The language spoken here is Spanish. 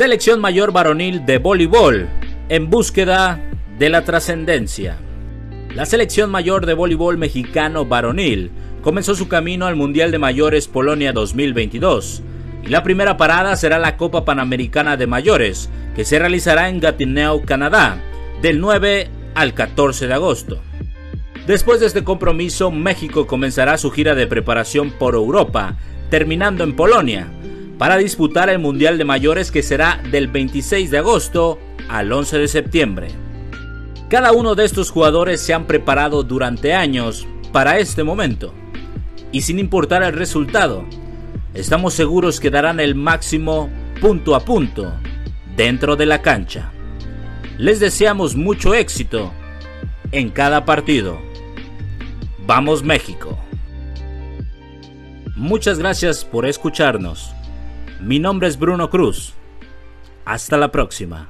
Selección mayor varonil de voleibol en búsqueda de la trascendencia. La selección mayor de voleibol mexicano varonil comenzó su camino al Mundial de Mayores Polonia 2022 y la primera parada será la Copa Panamericana de Mayores que se realizará en Gatineau, Canadá, del 9 al 14 de agosto. Después de este compromiso, México comenzará su gira de preparación por Europa, terminando en Polonia, para disputar el Mundial de Mayores que será del 26 de agosto al 11 de septiembre. Cada uno de estos jugadores se han preparado durante años para este momento. Y sin importar el resultado, estamos seguros que darán el máximo punto a punto dentro de la cancha. Les deseamos mucho éxito en cada partido. Vamos México. Muchas gracias por escucharnos. Mi nombre es Bruno Cruz. Hasta la próxima.